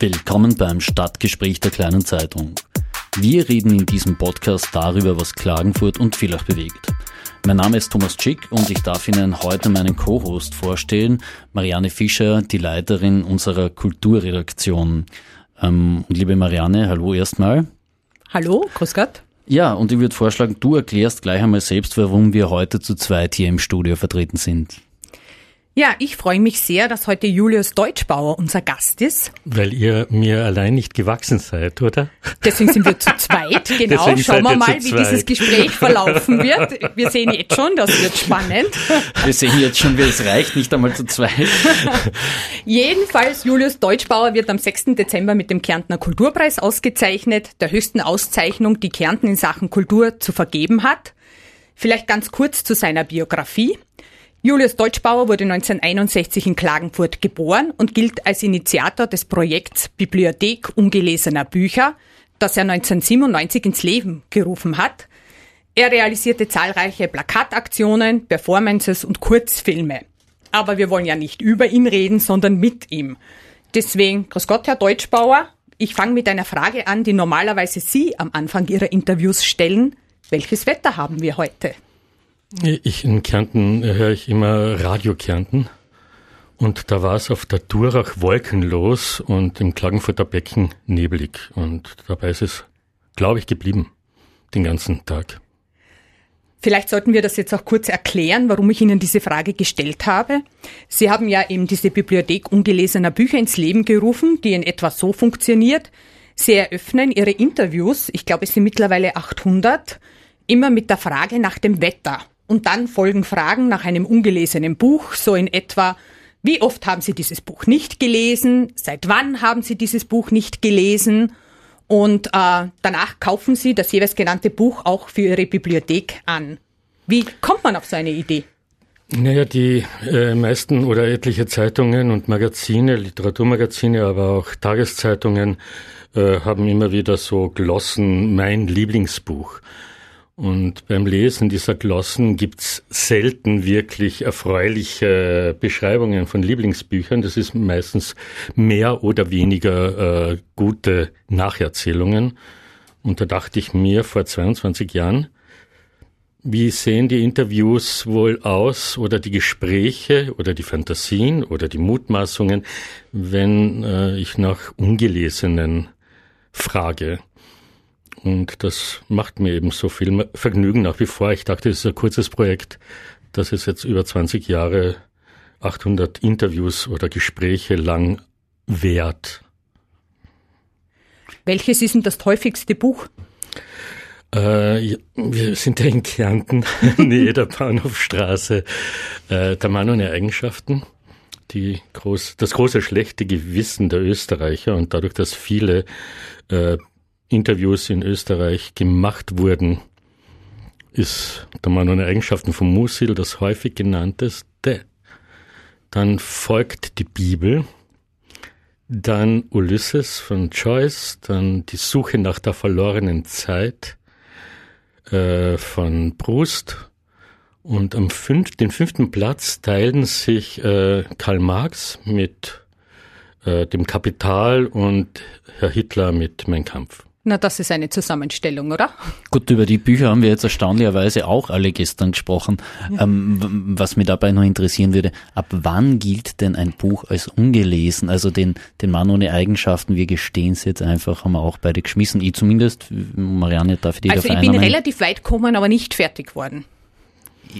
Willkommen beim Stadtgespräch der kleinen Zeitung. Wir reden in diesem Podcast darüber, was Klagenfurt und Villach bewegt. Mein Name ist Thomas Schick und ich darf Ihnen heute meinen Co-Host vorstellen, Marianne Fischer, die Leiterin unserer Kulturredaktion. Ähm, und liebe Marianne, hallo erstmal. Hallo, grüß Gott. Ja, und ich würde vorschlagen, du erklärst gleich einmal selbst, warum wir heute zu zweit hier im Studio vertreten sind. Ja, ich freue mich sehr, dass heute Julius Deutschbauer unser Gast ist. Weil ihr mir allein nicht gewachsen seid, oder? Deswegen sind wir zu zweit, genau. Deswegen Schauen wir mal, wie dieses Gespräch verlaufen wird. Wir sehen jetzt schon, das wird spannend. Wir sehen jetzt schon, wie es reicht, nicht einmal zu zweit. Jedenfalls, Julius Deutschbauer wird am 6. Dezember mit dem Kärntner Kulturpreis ausgezeichnet, der höchsten Auszeichnung, die Kärnten in Sachen Kultur zu vergeben hat. Vielleicht ganz kurz zu seiner Biografie. Julius Deutschbauer wurde 1961 in Klagenfurt geboren und gilt als Initiator des Projekts Bibliothek ungelesener Bücher, das er 1997 ins Leben gerufen hat. Er realisierte zahlreiche Plakataktionen, Performances und Kurzfilme. Aber wir wollen ja nicht über ihn reden, sondern mit ihm. Deswegen, grüß Gott, Herr Deutschbauer, ich fange mit einer Frage an, die normalerweise Sie am Anfang Ihrer Interviews stellen. Welches Wetter haben wir heute? Ich in Kärnten höre ich immer Radio Kärnten. Und da war es auf der Durach wolkenlos und im Klagenfurter Becken nebelig. Und dabei ist es, glaube ich, geblieben. Den ganzen Tag. Vielleicht sollten wir das jetzt auch kurz erklären, warum ich Ihnen diese Frage gestellt habe. Sie haben ja eben diese Bibliothek ungelesener Bücher ins Leben gerufen, die in etwa so funktioniert. Sie eröffnen Ihre Interviews, ich glaube es sind mittlerweile 800, immer mit der Frage nach dem Wetter. Und dann folgen Fragen nach einem ungelesenen Buch, so in etwa, wie oft haben Sie dieses Buch nicht gelesen? Seit wann haben Sie dieses Buch nicht gelesen? Und äh, danach kaufen Sie das jeweils genannte Buch auch für Ihre Bibliothek an. Wie kommt man auf so eine Idee? Naja, die äh, meisten oder etliche Zeitungen und Magazine, Literaturmagazine, aber auch Tageszeitungen äh, haben immer wieder so Glossen, mein Lieblingsbuch. Und beim Lesen dieser Glossen gibt's selten wirklich erfreuliche Beschreibungen von Lieblingsbüchern. Das ist meistens mehr oder weniger äh, gute Nacherzählungen. Und da dachte ich mir vor 22 Jahren, wie sehen die Interviews wohl aus oder die Gespräche oder die Fantasien oder die Mutmaßungen, wenn äh, ich nach ungelesenen frage? Und das macht mir eben so viel Vergnügen nach wie vor. Ich dachte, es ist ein kurzes Projekt, das es jetzt über 20 Jahre 800 Interviews oder Gespräche lang währt. Welches ist denn das häufigste Buch? Äh, wir sind ja in Kärnten, nähe der Bahnhofstraße. Äh, der Mann ohne Eigenschaften. Die groß, das große schlechte Gewissen der Österreicher und dadurch, dass viele äh, Interviews in Österreich gemacht wurden, ist der Mann ohne Eigenschaften von Musil das häufig genannteste. Dann folgt die Bibel, dann Ulysses von Joyce, dann die Suche nach der verlorenen Zeit äh, von Proust und am fünf, den fünften Platz teilen sich äh, Karl Marx mit äh, dem Kapital und Herr Hitler mit Mein Kampf. Na, das ist eine Zusammenstellung, oder? Gut, über die Bücher haben wir jetzt erstaunlicherweise auch alle gestern gesprochen. Ja. Ähm, was mich dabei noch interessieren würde, ab wann gilt denn ein Buch als ungelesen? Also den, den Mann ohne Eigenschaften, wir gestehen es jetzt einfach, haben wir auch beide geschmissen. Ich zumindest, Marianne darf ich die Also ich bin relativ weit gekommen, aber nicht fertig worden.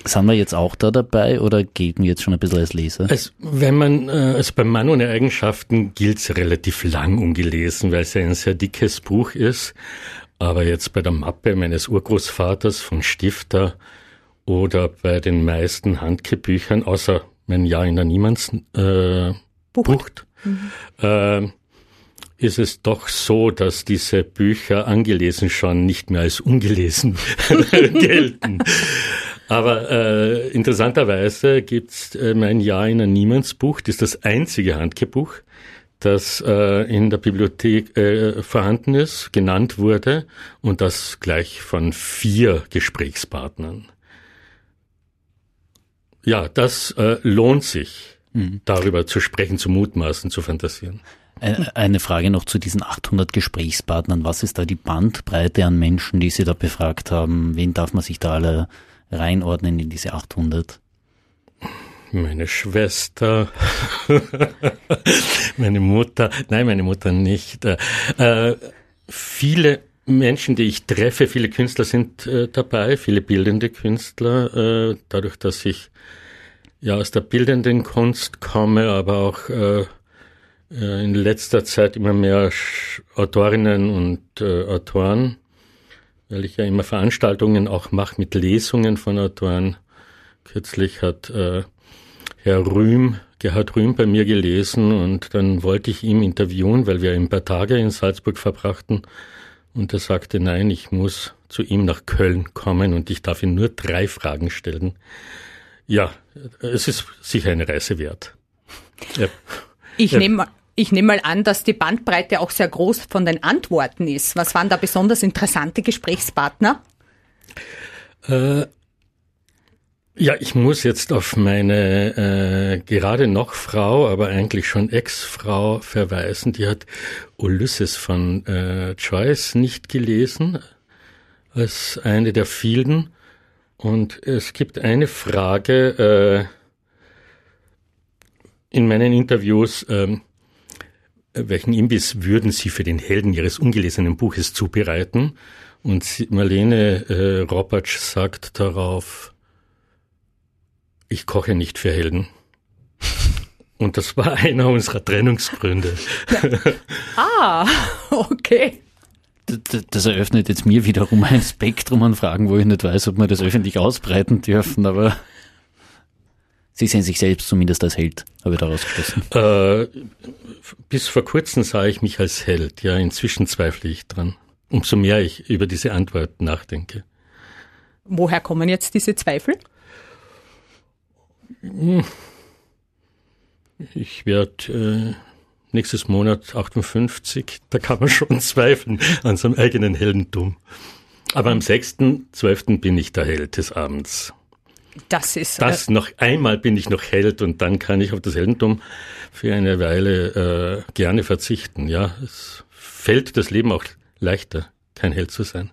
Sind wir jetzt auch da dabei oder gelten wir jetzt schon ein bisschen als Leser? Also, wenn man, äh, also beim Mann ohne Eigenschaften gilt es relativ lang ungelesen, weil es ja ein sehr dickes Buch ist. Aber jetzt bei der Mappe meines Urgroßvaters von Stifter oder bei den meisten Handkebüchern, außer mein Jahr in der Niemands äh, Bucht, Bucht mhm. äh, ist es doch so, dass diese Bücher angelesen schon nicht mehr als ungelesen gelten. Aber äh, interessanterweise gibt's äh, mein Jahr in ein Niemandsbuch, das ist das einzige Handkebuch, das äh, in der Bibliothek äh, vorhanden ist, genannt wurde und das gleich von vier Gesprächspartnern. Ja, das äh, lohnt sich, mhm. darüber zu sprechen, zu mutmaßen, zu fantasieren. Eine Frage noch zu diesen 800 Gesprächspartnern. Was ist da die Bandbreite an Menschen, die Sie da befragt haben? Wen darf man sich da alle reinordnen in diese 800? Meine Schwester, meine Mutter, nein, meine Mutter nicht. Äh, viele Menschen, die ich treffe, viele Künstler sind äh, dabei, viele bildende Künstler, äh, dadurch, dass ich ja aus der bildenden Kunst komme, aber auch äh, äh in letzter Zeit immer mehr Autorinnen und äh, Autoren, weil ich ja immer Veranstaltungen auch mache mit Lesungen von Autoren. Kürzlich hat äh, Herr Rühm, Gerhard Rühm bei mir gelesen und dann wollte ich ihn interviewen, weil wir ein paar Tage in Salzburg verbrachten. Und er sagte, nein, ich muss zu ihm nach Köln kommen und ich darf ihm nur drei Fragen stellen. Ja, es ist sicher eine Reise wert. Ja. Ich ja. nehme ich nehme mal an, dass die Bandbreite auch sehr groß von den Antworten ist. Was waren da besonders interessante Gesprächspartner? Äh, ja, ich muss jetzt auf meine äh, gerade noch Frau, aber eigentlich schon Ex-Frau verweisen. Die hat Ulysses von äh, Joyce nicht gelesen als eine der vielen. Und es gibt eine Frage äh, in meinen Interviews, äh, welchen Imbiss würden Sie für den Helden Ihres ungelesenen Buches zubereiten? Und Marlene äh, Robatsch sagt darauf, ich koche nicht für Helden. Und das war einer unserer Trennungsgründe. ah, okay. Das eröffnet jetzt mir wiederum ein Spektrum an Fragen, wo ich nicht weiß, ob wir das öffentlich ausbreiten dürfen, aber Sie sehen sich selbst zumindest als Held, habe ich daraus geschlossen. Äh, bis vor kurzem sah ich mich als Held, ja, inzwischen zweifle ich dran. Umso mehr ich über diese Antwort nachdenke. Woher kommen jetzt diese Zweifel? Ich werde äh, nächstes Monat 58, da kann man schon zweifeln an seinem eigenen Heldentum. Aber am 6.12. bin ich der Held des Abends. Das ist. Das äh, noch einmal bin ich noch Held und dann kann ich auf das Heldentum für eine Weile äh, gerne verzichten. Ja, es fällt das Leben auch leichter, kein Held zu sein.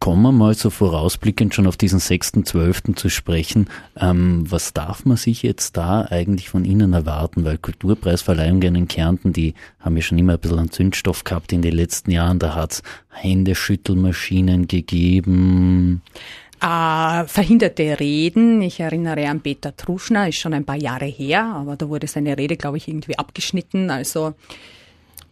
Kommen wir mal so vorausblickend schon auf diesen 6.12. zu sprechen. Ähm, was darf man sich jetzt da eigentlich von Ihnen erwarten? Weil Kulturpreisverleihungen in Kärnten, die haben ja schon immer ein bisschen an Zündstoff gehabt in den letzten Jahren. Da hat es Händeschüttelmaschinen gegeben. Äh, verhinderte Reden. Ich erinnere an Peter Truschner, ist schon ein paar Jahre her, aber da wurde seine Rede, glaube ich, irgendwie abgeschnitten. Also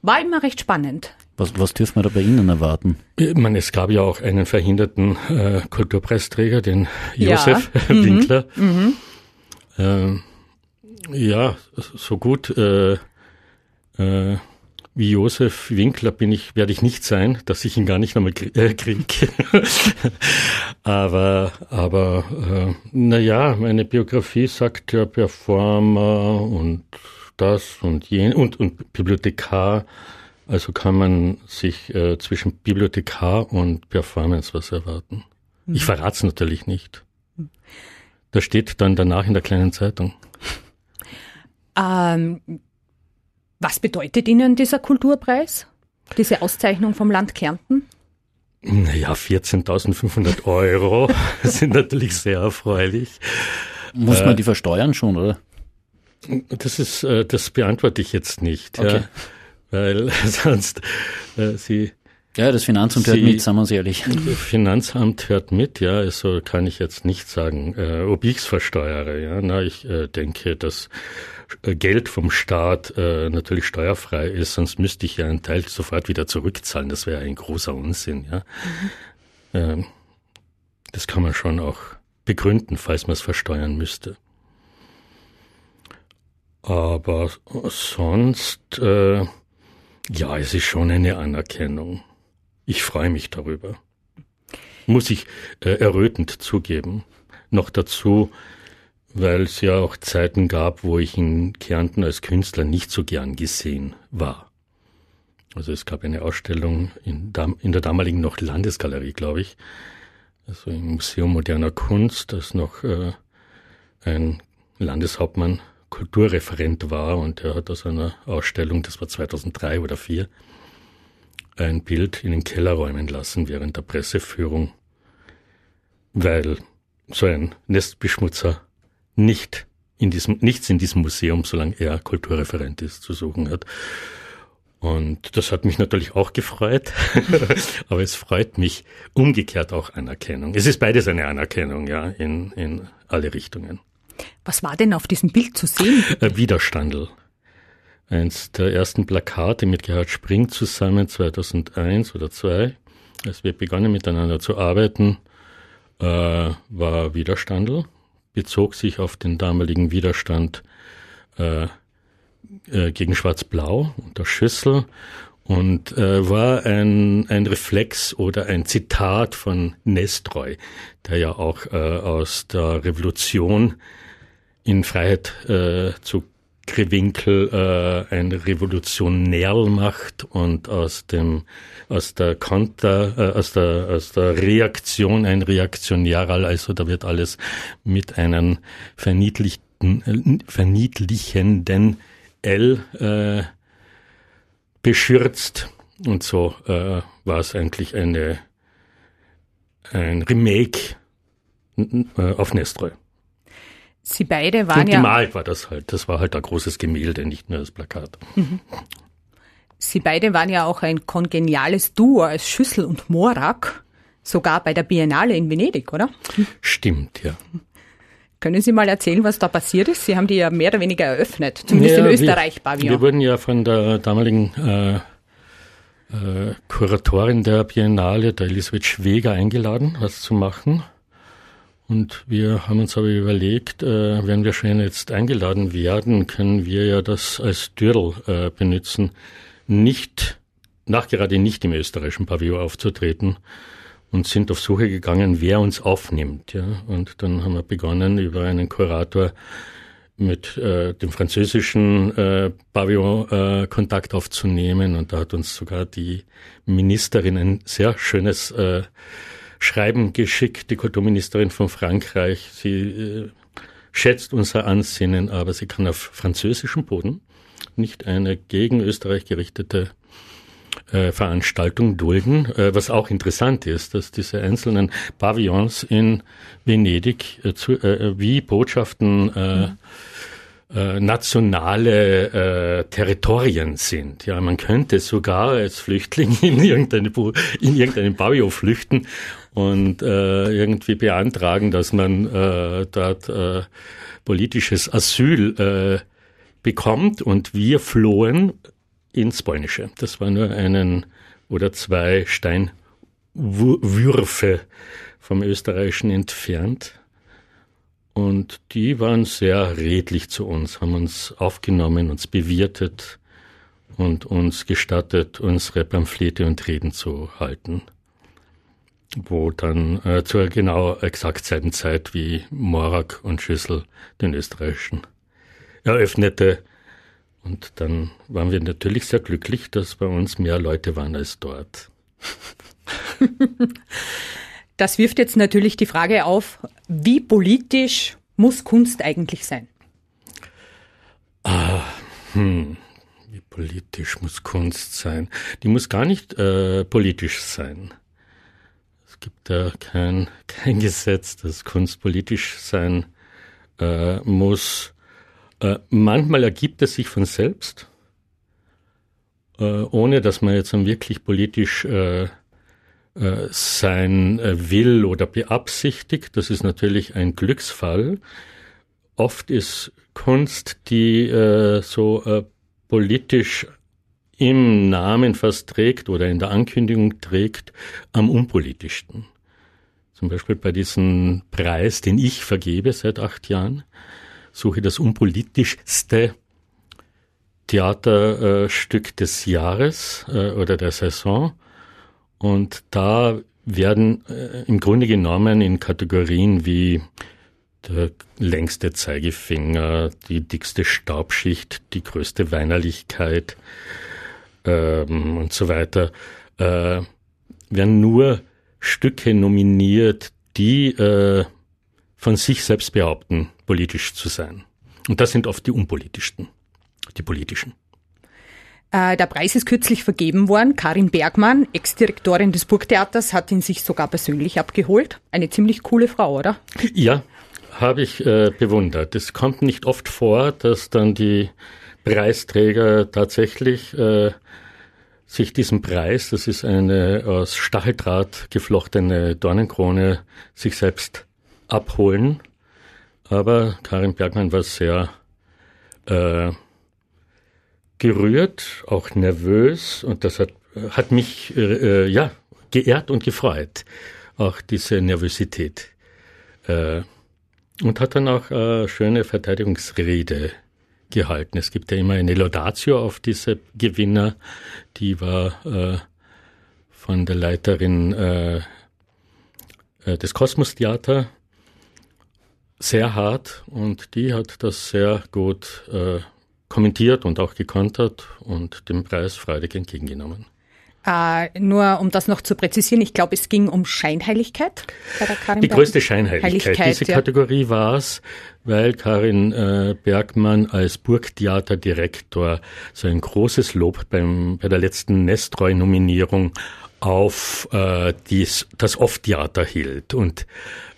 war immer recht spannend. Was, was dürfen wir da bei Ihnen erwarten? Ich meine, es gab ja auch einen verhinderten äh, Kulturpreisträger, den Josef ja. Winkler. Mhm. Mhm. Äh, ja, so gut äh, äh, wie Josef Winkler bin ich, werde ich nicht sein, dass ich ihn gar nicht nochmal äh, kriege. aber, aber, äh, na ja, meine Biografie sagt ja Performer und das und jen und, und Bibliothekar. Also kann man sich äh, zwischen Bibliothekar und Performance was erwarten. Mhm. Ich verrate es natürlich nicht. Das steht dann danach in der kleinen Zeitung. Ähm, was bedeutet Ihnen dieser Kulturpreis? Diese Auszeichnung vom Land Kärnten? Naja, 14.500 Euro sind natürlich sehr erfreulich. Muss man äh, die versteuern schon, oder? Das ist, äh, das beantworte ich jetzt nicht. Okay. Ja weil sonst äh, sie ja, das Finanzamt hört mit, sagen wir uns ehrlich. Das Finanzamt hört mit, ja, also kann ich jetzt nicht sagen, äh, ob ich es versteuere. Ja, na, ich äh, denke, dass Geld vom Staat äh, natürlich steuerfrei ist, sonst müsste ich ja einen Teil sofort wieder zurückzahlen. Das wäre ein großer Unsinn. Ja, mhm. ähm, das kann man schon auch begründen, falls man es versteuern müsste. Aber sonst äh, ja, es ist schon eine Anerkennung. Ich freue mich darüber. Muss ich äh, errötend zugeben. Noch dazu, weil es ja auch Zeiten gab, wo ich in Kärnten als Künstler nicht so gern gesehen war. Also es gab eine Ausstellung in, in der damaligen noch Landesgalerie, glaube ich, also im Museum moderner Kunst, das noch äh, ein Landeshauptmann Kulturreferent war und er hat aus einer Ausstellung, das war 2003 oder 2004, ein Bild in den Keller räumen lassen während der Presseführung, weil so ein Nestbeschmutzer nicht in diesem, nichts in diesem Museum, solange er Kulturreferent ist, zu suchen hat. Und das hat mich natürlich auch gefreut, aber es freut mich umgekehrt auch Anerkennung. Es ist beides eine Anerkennung, ja, in, in alle Richtungen. Was war denn auf diesem Bild zu sehen? Äh, Widerstandel. Eins der ersten Plakate mit Gerhard Spring zusammen 2001 oder 2002, als wir begonnen miteinander zu arbeiten, äh, war Widerstandel, bezog sich auf den damaligen Widerstand äh, äh, gegen Schwarz-Blau unter Schüssel und äh, war ein, ein Reflex oder ein Zitat von Nestroy, der ja auch äh, aus der Revolution in Freiheit äh, zu Krewinkel äh, ein Revolutionärl macht und aus dem aus der Konter äh, aus der aus der Reaktion ein Reaktionärl also da wird alles mit einem verniedlichten äh, verniedlichenden L äh, beschürzt und so äh, war es eigentlich eine ein Remake äh, auf Nestroy. Sie beide waren ja. Gemalt war das halt. Das war halt ein großes Gemälde, nicht nur das Plakat. Mhm. Sie beide waren ja auch ein kongeniales Duo als Schüssel und Morak, sogar bei der Biennale in Venedig, oder? Stimmt, ja. Können Sie mal erzählen, was da passiert ist? Sie haben die ja mehr oder weniger eröffnet, zumindest ja, in Österreich, Pavillon. Wir wurden ja von der damaligen äh, äh, Kuratorin der Biennale, der Elisabeth Schweger, eingeladen, was zu machen. Und wir haben uns aber überlegt, äh, wenn wir schon jetzt eingeladen werden, können wir ja das als Dürrel äh, benutzen, nicht, nachgerade nicht im österreichischen Pavillon aufzutreten und sind auf Suche gegangen, wer uns aufnimmt. Ja. Und dann haben wir begonnen, über einen Kurator mit äh, dem französischen äh, Pavillon äh, Kontakt aufzunehmen. Und da hat uns sogar die Ministerin ein sehr schönes äh, Schreiben geschickt, die Kulturministerin von Frankreich. Sie äh, schätzt unser Ansinnen, aber sie kann auf französischem Boden nicht eine gegen Österreich gerichtete äh, Veranstaltung dulden. Äh, was auch interessant ist, dass diese einzelnen Pavillons in Venedig äh, zu, äh, wie Botschaften mhm äh, nationale äh, Territorien sind. Ja, man könnte sogar als Flüchtling in, irgendeine, in irgendeinen Pavillon flüchten und äh, irgendwie beantragen, dass man äh, dort äh, politisches Asyl äh, bekommt. Und wir flohen ins Polnische. Das war nur einen oder zwei Steinwürfe vom Österreichischen entfernt. Und die waren sehr redlich zu uns, haben uns aufgenommen, uns bewirtet und uns gestattet, unsere Pamphlete und Reden zu halten. Wo dann äh, zur genau exakt selben Zeit wie Morak und Schüssel den österreichischen eröffnete. Und dann waren wir natürlich sehr glücklich, dass bei uns mehr Leute waren als dort. Das wirft jetzt natürlich die Frage auf, wie politisch muss Kunst eigentlich sein? Ah, hm. Wie politisch muss Kunst sein? Die muss gar nicht äh, politisch sein. Es gibt da kein, kein Gesetz, dass Kunst politisch sein äh, muss. Äh, manchmal ergibt es sich von selbst, äh, ohne dass man jetzt wirklich politisch äh, sein äh, will oder beabsichtigt. Das ist natürlich ein Glücksfall. Oft ist Kunst, die äh, so äh, politisch im Namen fast trägt oder in der Ankündigung trägt, am unpolitischsten. Zum Beispiel bei diesem Preis, den ich vergebe seit acht Jahren, suche das unpolitischste Theaterstück des Jahres äh, oder der Saison und da werden äh, im Grunde genommen in Kategorien wie der längste Zeigefinger, die dickste Staubschicht, die größte Weinerlichkeit ähm, und so weiter, äh, werden nur Stücke nominiert, die äh, von sich selbst behaupten, politisch zu sein. Und das sind oft die unpolitischsten, die politischen. Äh, der Preis ist kürzlich vergeben worden. Karin Bergmann, Ex-Direktorin des Burgtheaters, hat ihn sich sogar persönlich abgeholt. Eine ziemlich coole Frau, oder? Ja, habe ich äh, bewundert. Es kommt nicht oft vor, dass dann die Preisträger tatsächlich äh, sich diesen Preis, das ist eine aus Stacheldraht geflochtene Dornenkrone, sich selbst abholen. Aber Karin Bergmann war sehr äh, gerührt, auch nervös und das hat, hat mich äh, äh, ja geehrt und gefreut, auch diese Nervosität. Äh, und hat dann auch äh, schöne Verteidigungsrede gehalten. Es gibt ja immer eine Laudatio auf diese Gewinner, die war äh, von der Leiterin äh, äh des Kosmos Theater sehr hart und die hat das sehr gut äh, kommentiert und auch gekontert und den Preis freudig entgegengenommen. Äh, nur um das noch zu präzisieren, ich glaube, es ging um Scheinheiligkeit bei der Karin Die größte Scheinheiligkeit. Diese ja. Kategorie war es, weil Karin äh, Bergmann als Burgtheaterdirektor so ein großes Lob beim, bei der letzten Nestreu-Nominierung auf äh, dies, das Off-Theater hielt. Und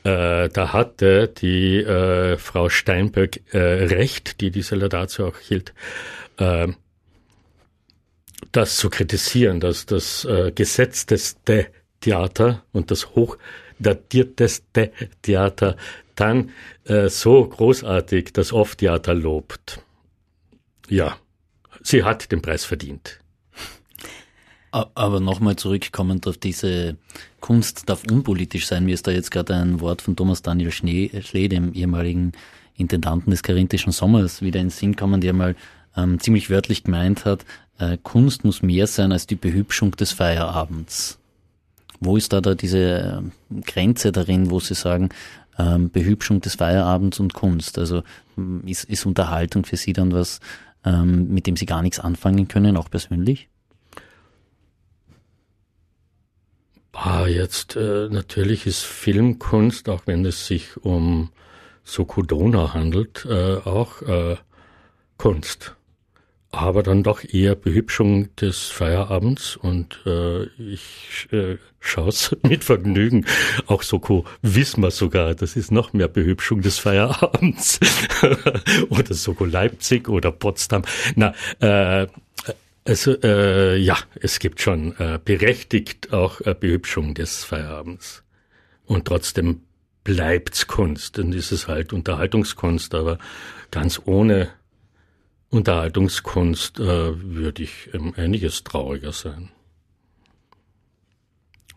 äh, da hatte die äh, Frau Steinberg äh, recht, die diese Laudatio auch hielt, äh, das zu kritisieren, dass das äh, gesetzteste Theater und das hochdatierteste Theater dann äh, so großartig das Off-Theater lobt. Ja, sie hat den Preis verdient. Aber nochmal zurückkommend auf diese Kunst darf unpolitisch sein. Mir ist da jetzt gerade ein Wort von Thomas Daniel Schnee, Schlee, dem ehemaligen Intendanten des Karinthischen Sommers, wieder in den Sinn kommen, der mal ähm, ziemlich wörtlich gemeint hat, äh, Kunst muss mehr sein als die Behübschung des Feierabends. Wo ist da da diese äh, Grenze darin, wo Sie sagen, ähm, Behübschung des Feierabends und Kunst? Also ist, ist Unterhaltung für Sie dann was, ähm, mit dem Sie gar nichts anfangen können, auch persönlich? Ah, jetzt äh, natürlich ist Filmkunst, auch wenn es sich um Sokodona handelt, äh, auch äh, Kunst. Aber dann doch eher Behübschung des Feierabends und äh, ich äh, schaue es mit Vergnügen. Auch Soko Wismar sogar, das ist noch mehr Behübschung des Feierabends. oder Soko Leipzig oder Potsdam. Na, äh, also äh, ja, es gibt schon äh, berechtigt auch äh, Behübschung des Feierabends. Und trotzdem bleibt's Kunst. Dann ist es halt Unterhaltungskunst, aber ganz ohne Unterhaltungskunst äh, würde ich ähm, einiges trauriger sein.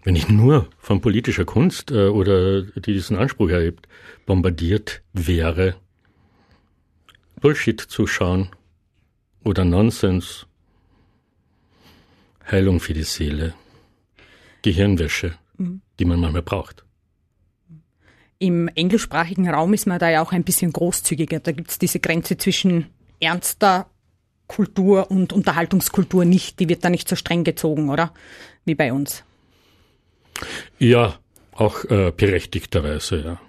Wenn ich nur von politischer Kunst äh, oder die diesen Anspruch erhebt, bombardiert wäre, Bullshit zuschauen oder Nonsens Heilung für die Seele, Gehirnwäsche, mhm. die man manchmal braucht. Im englischsprachigen Raum ist man da ja auch ein bisschen großzügiger. Da gibt es diese Grenze zwischen ernster Kultur und Unterhaltungskultur nicht. Die wird da nicht so streng gezogen, oder? Wie bei uns. Ja, auch äh, berechtigterweise, ja.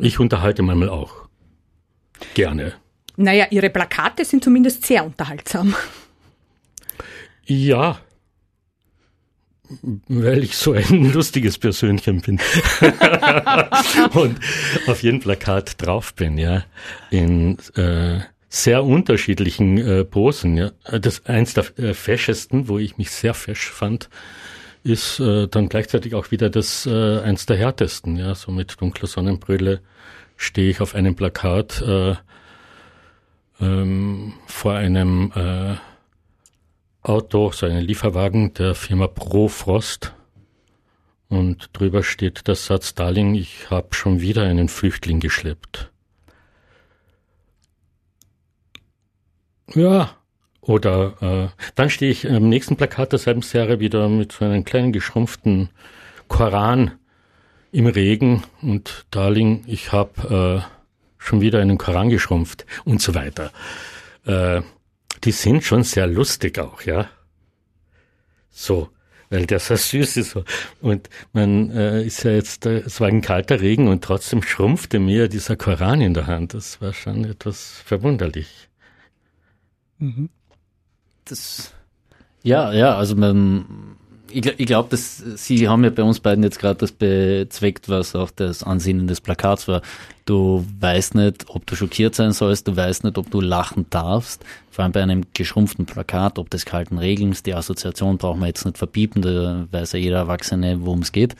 Ich unterhalte manchmal auch. Gerne. Naja, Ihre Plakate sind zumindest sehr unterhaltsam. Ja, weil ich so ein lustiges Persönchen bin und auf jedem Plakat drauf bin, ja, in äh, sehr unterschiedlichen äh, Posen. Ja. Das eins der äh, feschesten, wo ich mich sehr fesch fand, ist äh, dann gleichzeitig auch wieder das äh, eins der härtesten. Ja, so mit dunkler Sonnenbrille stehe ich auf einem Plakat äh, ähm, vor einem äh, Auto, so einen Lieferwagen der Firma Profrost. Und drüber steht der Satz, Darling, ich habe schon wieder einen Flüchtling geschleppt. Ja, oder äh, dann stehe ich am nächsten Plakat derselben Serie wieder mit so einem kleinen geschrumpften Koran im Regen und Darling, ich habe äh, schon wieder einen Koran geschrumpft und so weiter. Äh, die sind schon sehr lustig auch, ja. So. weil der so süß ist. Und man äh, ist ja jetzt, äh, es war ein kalter Regen und trotzdem schrumpfte mir dieser Koran in der Hand. Das war schon etwas verwunderlich. Mhm. Das, ja, ja, also man, ich, ich glaube, dass Sie haben ja bei uns beiden jetzt gerade das bezweckt, was auch das Ansinnen des Plakats war. Du weißt nicht, ob du schockiert sein sollst, du weißt nicht, ob du lachen darfst. Vor allem bei einem geschrumpften Plakat, ob des kalten Regens, die Assoziation brauchen wir jetzt nicht verpiepen, da weiß ja jeder Erwachsene, worum es geht.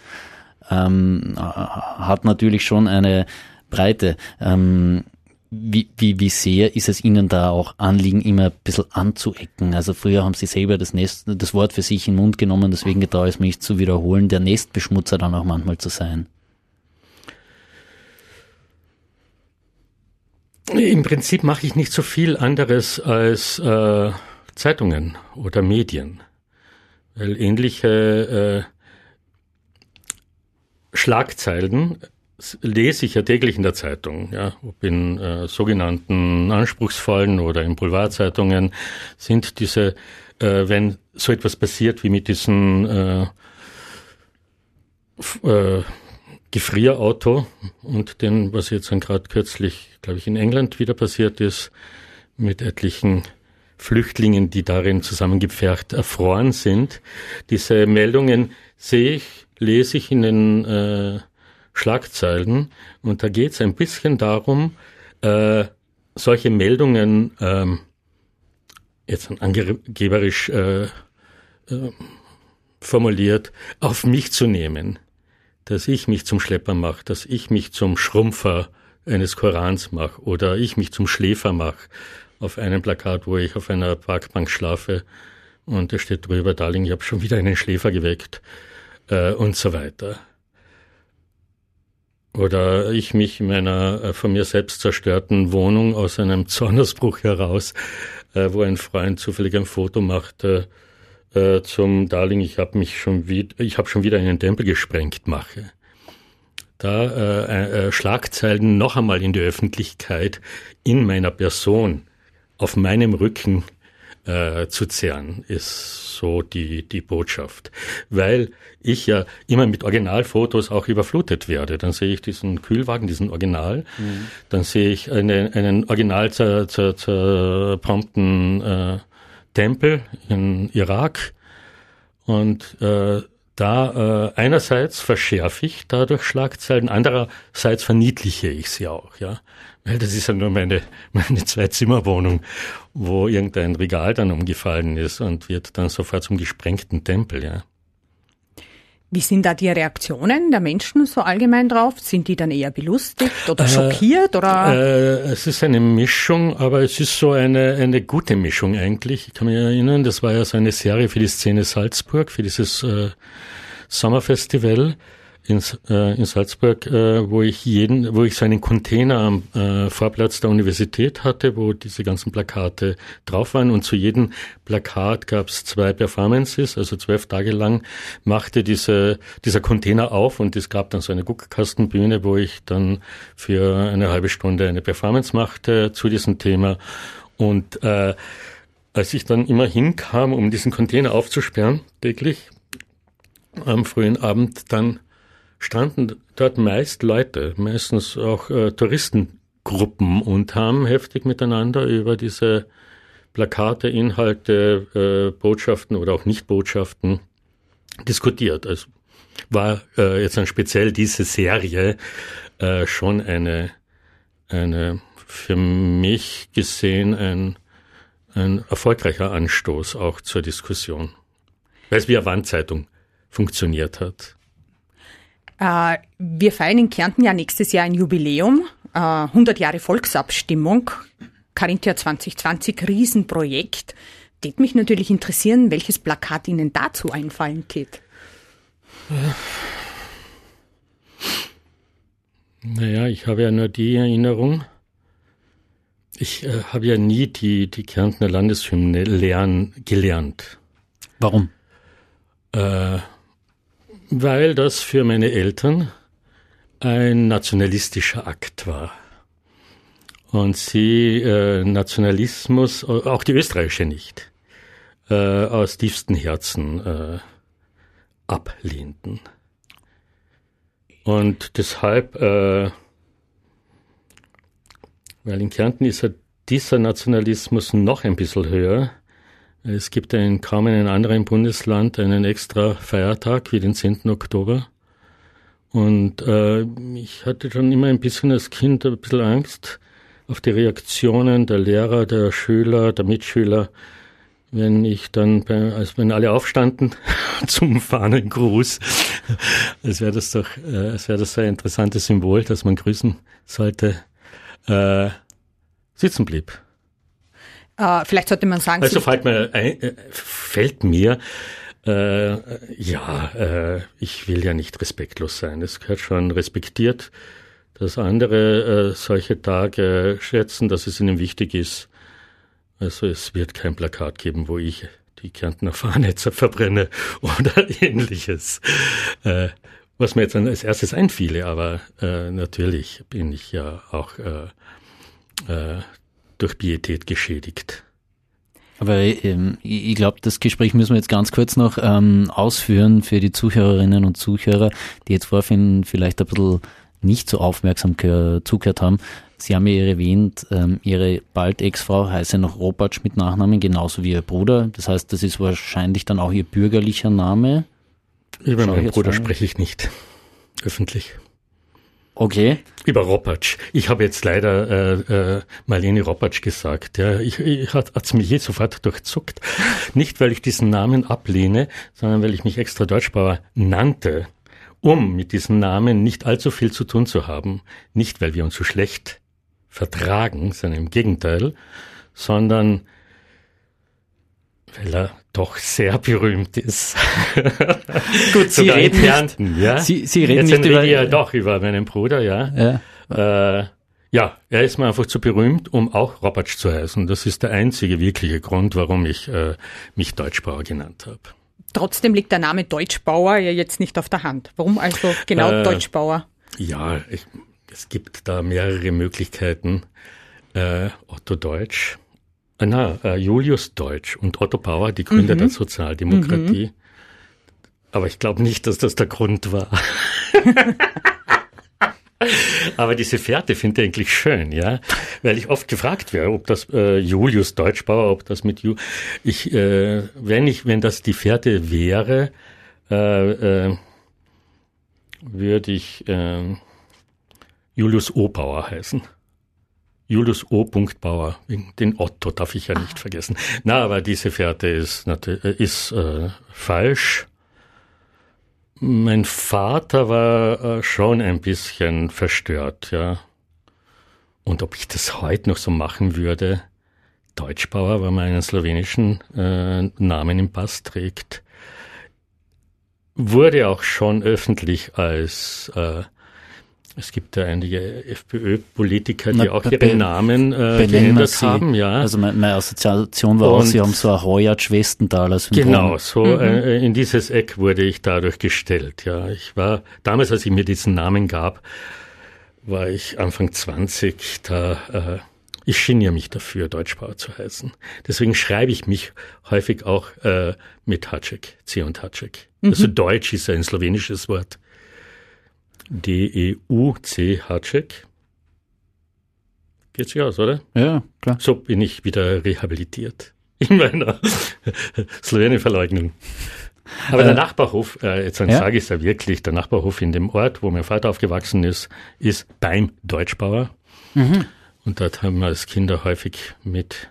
Ähm, hat natürlich schon eine Breite. Ähm, wie, wie, wie sehr ist es Ihnen da auch Anliegen, immer ein bisschen anzuecken? Also früher haben Sie selber das, Nest, das Wort für sich in den Mund genommen, deswegen getraue ich mich zu wiederholen, der Nestbeschmutzer dann auch manchmal zu sein. Im Prinzip mache ich nicht so viel anderes als äh, Zeitungen oder Medien, weil ähnliche äh, Schlagzeilen lese ich ja täglich in der Zeitung, ja, ob in äh, sogenannten anspruchsvollen oder in Boulevardzeitungen sind diese, äh, wenn so etwas passiert wie mit diesem äh, äh, Gefrierauto und den, was jetzt dann gerade kürzlich, glaube ich, in England wieder passiert ist, mit etlichen Flüchtlingen, die darin zusammengepfercht erfroren sind. Diese Meldungen sehe ich, lese ich in den äh, Schlagzeilen und da geht es ein bisschen darum, äh, solche Meldungen ähm, jetzt angeberisch äh, äh, formuliert auf mich zu nehmen, dass ich mich zum Schlepper mache, dass ich mich zum Schrumpfer eines Korans mache oder ich mich zum Schläfer mache auf einem Plakat, wo ich auf einer Parkbank schlafe und da steht drüber, Darling, ich habe schon wieder einen Schläfer geweckt äh, und so weiter. Oder ich mich in meiner äh, von mir selbst zerstörten Wohnung aus einem Zornesbruch heraus, äh, wo ein Freund zufällig ein Foto machte äh, zum Darling, ich habe mich schon wieder, ich habe schon wieder einen Tempel gesprengt mache. Da äh, Schlagzeilen noch einmal in die Öffentlichkeit in meiner Person auf meinem Rücken äh, zu zehren, ist so die, die Botschaft. Weil ich ja immer mit Originalfotos auch überflutet werde. Dann sehe ich diesen Kühlwagen, diesen Original, mhm. dann sehe ich eine, einen original zer, zer, zerpumpten äh, Tempel in Irak und äh, da äh, einerseits verschärfe ich dadurch Schlagzeilen, andererseits verniedliche ich sie auch, ja. Weil das ist ja nur meine, meine Zwei-Zimmer-Wohnung, wo irgendein Regal dann umgefallen ist und wird dann sofort zum gesprengten Tempel, ja. Wie sind da die Reaktionen der Menschen so allgemein drauf? Sind die dann eher belustigt oder äh, schockiert oder? Äh, es ist eine Mischung, aber es ist so eine, eine gute Mischung eigentlich. Ich kann mich erinnern, das war ja so eine Serie für die Szene Salzburg, für dieses äh, Sommerfestival in, äh, in Salzburg, äh, wo ich jeden, wo ich so einen Container am äh, Vorplatz der Universität hatte, wo diese ganzen Plakate drauf waren. Und zu jedem Plakat gab es zwei Performances, also zwölf Tage lang machte diese, dieser Container auf und es gab dann so eine Guckkastenbühne, wo ich dann für eine halbe Stunde eine Performance machte zu diesem Thema. Und äh, als ich dann immer hinkam, um diesen Container aufzusperren, täglich, am frühen Abend, dann standen dort meist Leute, meistens auch äh, Touristengruppen und haben heftig miteinander über diese Plakate, Inhalte, äh, Botschaften oder auch Nichtbotschaften diskutiert. Es war äh, jetzt dann speziell diese Serie äh, schon eine, eine für mich gesehen ein, ein erfolgreicher Anstoß auch zur Diskussion. Weil es wie eine Wandzeitung funktioniert hat. Äh, wir feiern in Kärnten ja nächstes Jahr ein Jubiläum, 100 äh, Jahre Volksabstimmung, Carinthia 2020 Riesenprojekt. Tät mich natürlich interessieren, welches Plakat Ihnen dazu einfallen tät. Naja, ich habe ja nur die Erinnerung. Ich äh, habe ja nie die, die Kärntner Landeshymne lernen, gelernt. Warum? Äh, weil das für meine Eltern ein nationalistischer Akt war. Und sie äh, Nationalismus, auch die österreichische nicht, äh, aus tiefstem Herzen äh, ablehnten. Und deshalb, äh, weil in Kärnten ist ja dieser Nationalismus noch ein bisschen höher. Es gibt in kaum einem anderen Bundesland einen extra Feiertag wie den 10. Oktober. Und äh, ich hatte schon immer ein bisschen als Kind ein bisschen Angst auf die Reaktionen der Lehrer, der Schüler, der Mitschüler, wenn ich dann, bei, als wenn alle aufstanden zum Fahnengruß, als wäre das doch, äh, wäre das so ein interessantes Symbol, dass man grüßen sollte, äh, sitzen blieb. Äh, vielleicht sollte man sagen. Also fällt mir, ein, äh, fällt mir, äh, ja, äh, ich will ja nicht respektlos sein. Es gehört schon respektiert, dass andere äh, solche Tage schätzen, dass es ihnen wichtig ist. Also es wird kein Plakat geben, wo ich die Kärntner Fahne verbrenne oder ähnliches. Äh, was mir jetzt als erstes einfiele, aber äh, natürlich bin ich ja auch äh, äh, durch Pietät geschädigt. Aber ähm, ich glaube, das Gespräch müssen wir jetzt ganz kurz noch ähm, ausführen für die Zuhörerinnen und Zuhörer, die jetzt vorhin vielleicht ein bisschen nicht so aufmerksam zugehört haben. Sie haben ja erwähnt, ähm, Ihre bald Ex-Frau heiße noch Robatsch mit Nachnamen, genauso wie Ihr Bruder. Das heißt, das ist wahrscheinlich dann auch Ihr bürgerlicher Name. Über meinen Bruder spreche ich nicht öffentlich. Okay. Über Ropatsch. Ich habe jetzt leider äh, äh, Marlene Ropatsch gesagt. Ja, ich, ich hat es mich je sofort durchzuckt. Nicht, weil ich diesen Namen ablehne, sondern weil ich mich extra Deutschbauer nannte, um mit diesem Namen nicht allzu viel zu tun zu haben. Nicht, weil wir uns so schlecht vertragen, sondern im Gegenteil, sondern weil er doch sehr berühmt ist. Gut, Sie reden Kärnten, ja. Sie, Sie reden Jetzt nicht über ja doch über meinen Bruder, ja. Ja. Äh, ja, er ist mir einfach zu berühmt, um auch Robert zu heißen. Das ist der einzige wirkliche Grund, warum ich äh, mich Deutschbauer genannt habe. Trotzdem liegt der Name Deutschbauer ja jetzt nicht auf der Hand. Warum also genau äh, Deutschbauer? Ja, ich, es gibt da mehrere Möglichkeiten. Äh, Otto Deutsch na, äh, Julius Deutsch und Otto Bauer, die Gründer mhm. der Sozialdemokratie. Mhm. Aber ich glaube nicht, dass das der Grund war. Aber diese Fährte finde ich eigentlich schön, ja, weil ich oft gefragt werde, ob das äh, Julius Deutschbauer, ob das mit Ju, ich, äh, wenn ich, wenn das die Fährte wäre, äh, äh, würde ich äh, Julius Obauer heißen. Julius O. Bauer, den Otto darf ich ja nicht ah. vergessen. Na, aber diese Fährte ist, äh, ist äh, falsch. Mein Vater war äh, schon ein bisschen verstört, ja. Und ob ich das heute noch so machen würde, Deutschbauer, weil man einen slowenischen äh, Namen im Pass trägt, wurde auch schon öffentlich als äh, es gibt ja einige FPÖ-Politiker, die auch ihre Namen äh, geändert haben, ja. Also meine, Assoziation war auch, Sie haben so ein Heuert-Schwestenthaler Syndrom. Genau, so mhm. äh, in dieses Eck wurde ich dadurch gestellt, ja. Ich war, damals, als ich mir diesen Namen gab, war ich Anfang 20, da, äh, ich geniere mich dafür, Deutschbauer zu heißen. Deswegen schreibe ich mich häufig auch äh, mit Hacek, C und Hacek. Mhm. Also Deutsch ist ein slowenisches Wort. D-E-U-C Hacek. Geht sich aus, oder? Ja, klar. So bin ich wieder rehabilitiert in meiner Slowenien-Verleugnung. Aber äh, der Nachbarhof, äh, jetzt ja? sage ich es ja wirklich, der Nachbarhof in dem Ort, wo mein Vater aufgewachsen ist, ist beim Deutschbauer. Mhm. Und dort haben wir als Kinder häufig mit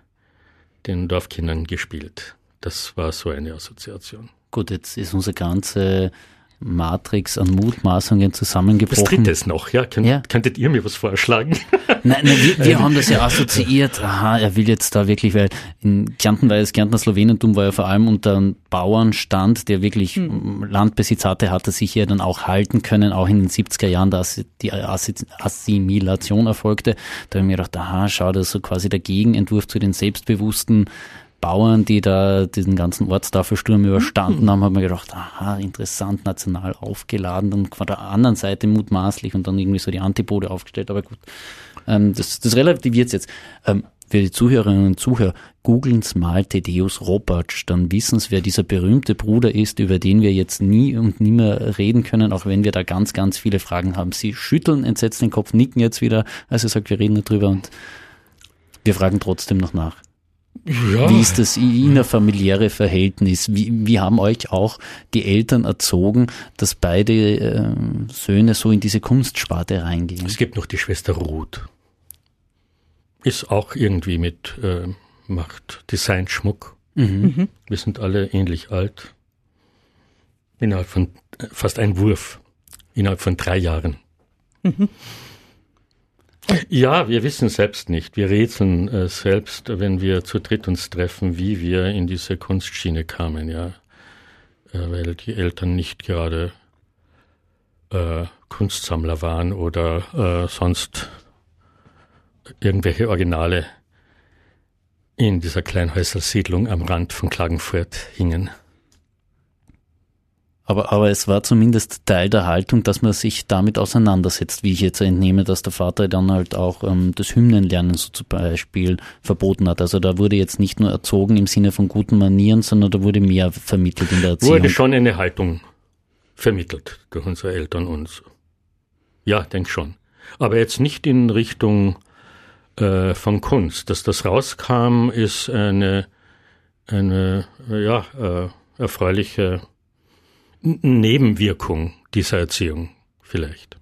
den Dorfkindern gespielt. Das war so eine Assoziation. Gut, jetzt ist unsere ganze Matrix an Mutmaßungen zusammengebrochen. Was drittes noch, ja? Könnt, ja. Könntet ihr mir was vorschlagen? Nein, nein wir, wir haben das ja assoziiert. Aha, er will jetzt da wirklich, weil in Kärnten war das Kärntner Slowenentum war ja vor allem unter einem Bauernstand, der wirklich hm. Landbesitz hatte, hatte sich ja dann auch halten können, auch in den 70er Jahren, dass die Assimilation erfolgte. Da habe ich mir gedacht, aha, schau, das ist so quasi der Gegenentwurf zu den selbstbewussten Bauern, die da diesen ganzen Ortstafelsturm überstanden mhm. haben, haben wir gedacht, aha, interessant, national aufgeladen und von der anderen Seite mutmaßlich und dann irgendwie so die Antipode aufgestellt. Aber gut, ähm, das, das relativiert jetzt. Ähm, Für die Zuhörerinnen und Zuhörer, googeln's mal Thaddeus Ropatsch, dann wissen's, wer dieser berühmte Bruder ist, über den wir jetzt nie und nie mehr reden können, auch wenn wir da ganz, ganz viele Fragen haben. Sie schütteln entsetzt den Kopf, nicken jetzt wieder, als er sagt, wir reden darüber und wir fragen trotzdem noch nach. Ja. Wie ist das innerfamiliäre Verhältnis? Wie, wie haben euch auch die Eltern erzogen, dass beide äh, Söhne so in diese Kunstsparte reingehen? Es gibt noch die Schwester Ruth. Ist auch irgendwie mit, äh, macht Designschmuck. Mhm. mhm. Wir sind alle ähnlich alt. Innerhalb von äh, fast ein Wurf. Innerhalb von drei Jahren. Mhm. Ja, wir wissen selbst nicht. Wir rätseln äh, selbst, wenn wir zu dritt uns treffen, wie wir in diese Kunstschiene kamen, ja. Äh, weil die Eltern nicht gerade äh, Kunstsammler waren oder äh, sonst irgendwelche Originale in dieser Kleinhäusersiedlung am Rand von Klagenfurt hingen. Aber, aber es war zumindest Teil der Haltung, dass man sich damit auseinandersetzt, wie ich jetzt entnehme, dass der Vater dann halt auch ähm, das Hymnenlernen so zum Beispiel verboten hat. Also da wurde jetzt nicht nur erzogen im Sinne von guten Manieren, sondern da wurde mehr vermittelt in der Erziehung. Wurde schon eine Haltung vermittelt durch unsere Eltern uns. Ja, denk schon. Aber jetzt nicht in Richtung äh, von Kunst. Dass das rauskam, ist eine, eine ja, äh, erfreuliche Nebenwirkung dieser Erziehung vielleicht.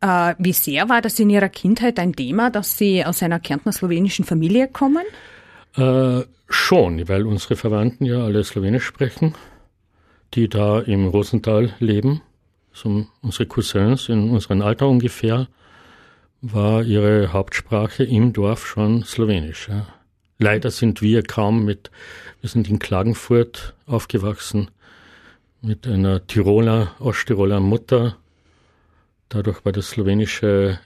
Äh, wie sehr war das in Ihrer Kindheit ein Thema, dass Sie aus einer Kärntner-slowenischen Familie kommen? Äh, schon, weil unsere Verwandten ja alle Slowenisch sprechen, die da im Rosental leben. So unsere Cousins in unserem Alter ungefähr war ihre Hauptsprache im Dorf schon Slowenisch. Ja. Leider sind wir kaum mit, wir sind in Klagenfurt aufgewachsen, mit einer Tiroler, Osttiroler Mutter. Dadurch war das Slowenische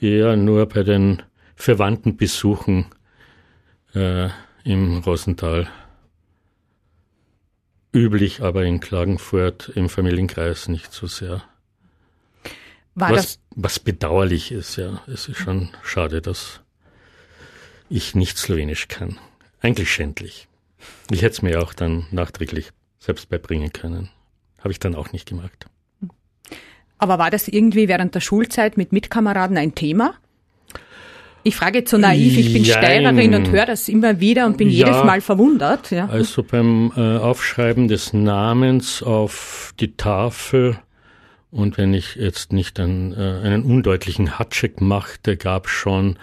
eher nur bei den Verwandtenbesuchen äh, im Rosental üblich, aber in Klagenfurt im Familienkreis nicht so sehr. Was, was bedauerlich ist, ja. Es ist schon schade, dass ich nicht Slowenisch kann. Eigentlich schändlich. Ich hätte es mir auch dann nachträglich selbst beibringen können. Habe ich dann auch nicht gemacht. Aber war das irgendwie während der Schulzeit mit Mitkameraden ein Thema? Ich frage jetzt so naiv, ich bin Jein. Steirerin und höre das immer wieder und bin ja, jedes Mal verwundert. Ja. Also beim äh, Aufschreiben des Namens auf die Tafel und wenn ich jetzt nicht einen, äh, einen undeutlichen Hatcheck machte, gab schon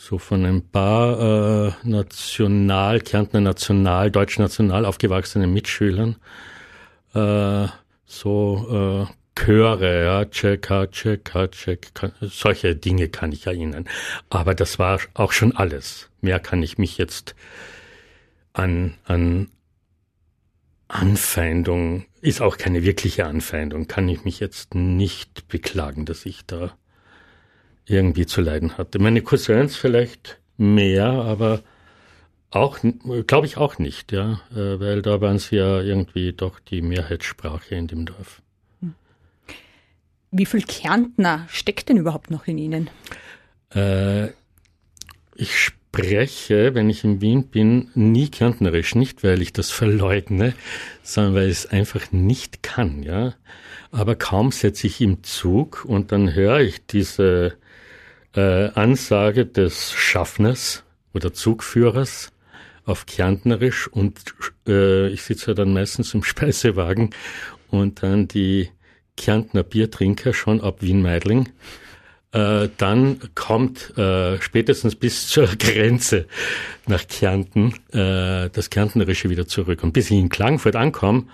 so von ein paar äh, National, Kärntner National, Deutsch National aufgewachsenen Mitschülern, äh, so äh, Chöre, ja, check, check, check, solche Dinge kann ich erinnern. Aber das war auch schon alles. Mehr kann ich mich jetzt an, an Anfeindung, ist auch keine wirkliche Anfeindung, kann ich mich jetzt nicht beklagen, dass ich da irgendwie zu leiden hatte. Meine Cousins vielleicht mehr, aber auch, glaube ich auch nicht, ja, äh, weil da waren sie ja irgendwie doch die Mehrheitssprache in dem Dorf. Wie viel Kärntner steckt denn überhaupt noch in Ihnen? Äh, ich spreche, wenn ich in Wien bin, nie Kärntnerisch. Nicht, weil ich das verleugne, sondern weil ich es einfach nicht kann, ja. Aber kaum setze ich im Zug und dann höre ich diese äh, Ansage des Schaffners oder Zugführers, auf Kärntnerisch und äh, ich sitze ja dann meistens im Speisewagen und dann die Kärntner Biertrinker schon ab Wien-Meidling. Äh, dann kommt äh, spätestens bis zur Grenze nach Kärnten äh, das Kärntnerische wieder zurück. Und bis ich in Klagenfurt ankomme,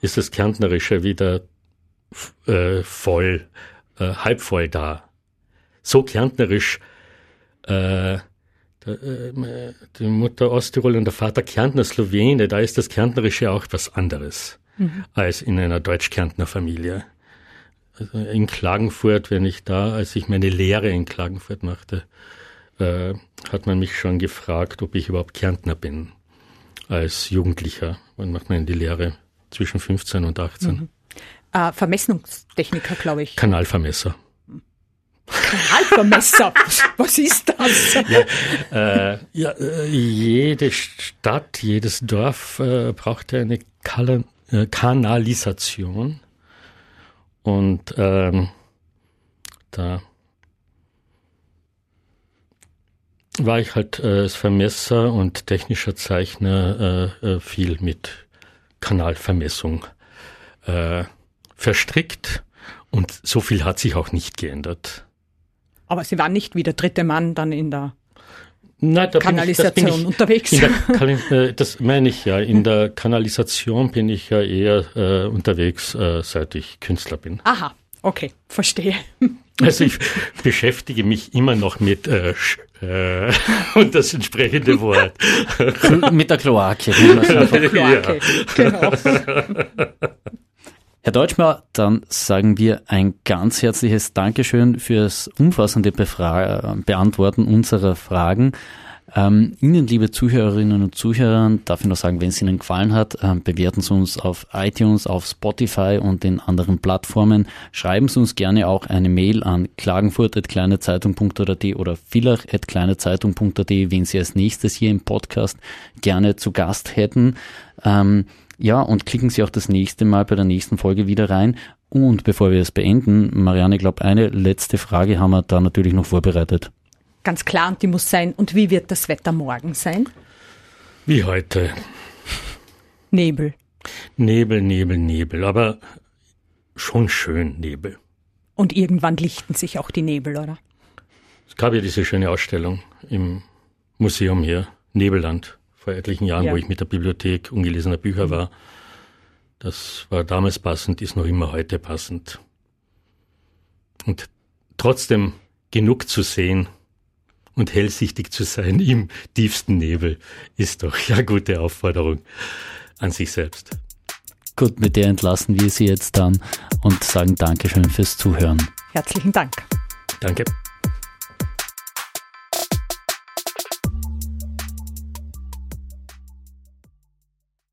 ist das Kärntnerische wieder äh, voll, äh, halb voll da. So kärntnerisch äh, äh, die Mutter Osttirol und der Vater Kärntner Slowene, da ist das Kärntnerische auch was anderes mhm. als in einer Deutsch-Kärntner Familie. Also in Klagenfurt, wenn ich da, als ich meine Lehre in Klagenfurt machte, äh, hat man mich schon gefragt, ob ich überhaupt Kärntner bin. Als Jugendlicher. Wann macht man die Lehre? Zwischen 15 und 18. Mhm. Äh, Vermessungstechniker, glaube ich. Kanalvermesser. Kanalvermesser, was ist das? Ja, äh, ja äh, jede Stadt, jedes Dorf äh, braucht eine Kal äh, Kanalisation. Und ähm, da war ich halt äh, als Vermesser und technischer Zeichner viel mit Kanalvermessung äh, verstrickt und so viel hat sich auch nicht geändert. Aber Sie waren nicht wie der dritte Mann dann in der Nein, da Kanalisation bin ich, ich unterwegs. Der, äh, das meine ich ja. In der Kanalisation bin ich ja eher äh, unterwegs, äh, seit ich Künstler bin. Aha, okay, verstehe. Also ich beschäftige mich immer noch mit äh, äh, und das entsprechende Wort. mit der Kloake. Kloake, genau. Herr Deutschmar, dann sagen wir ein ganz herzliches Dankeschön fürs umfassende Befra Beantworten unserer Fragen. Ähm, Ihnen, liebe Zuhörerinnen und Zuhörer, darf ich noch sagen, wenn es Ihnen gefallen hat, ähm, bewerten Sie uns auf iTunes, auf Spotify und den anderen Plattformen. Schreiben Sie uns gerne auch eine Mail an klagenfurt.kleinezeitung.at oder villach.kleinezeitung.at, wen Sie als nächstes hier im Podcast gerne zu Gast hätten. Ähm, ja, und klicken Sie auch das nächste Mal bei der nächsten Folge wieder rein. Und bevor wir es beenden, Marianne, ich glaube, eine letzte Frage haben wir da natürlich noch vorbereitet. Ganz klar, und die muss sein, und wie wird das Wetter morgen sein? Wie heute. Nebel. Nebel, Nebel, Nebel, aber schon schön Nebel. Und irgendwann lichten sich auch die Nebel, oder? Es gab ja diese schöne Ausstellung im Museum hier, Nebelland vor etlichen Jahren, ja. wo ich mit der Bibliothek ungelesener Bücher war. Das war damals passend, ist noch immer heute passend. Und trotzdem genug zu sehen und hellsichtig zu sein im tiefsten Nebel ist doch ja gute Aufforderung an sich selbst. Gut, mit der entlassen wir Sie jetzt dann und sagen Dankeschön fürs Zuhören. Herzlichen Dank. Danke.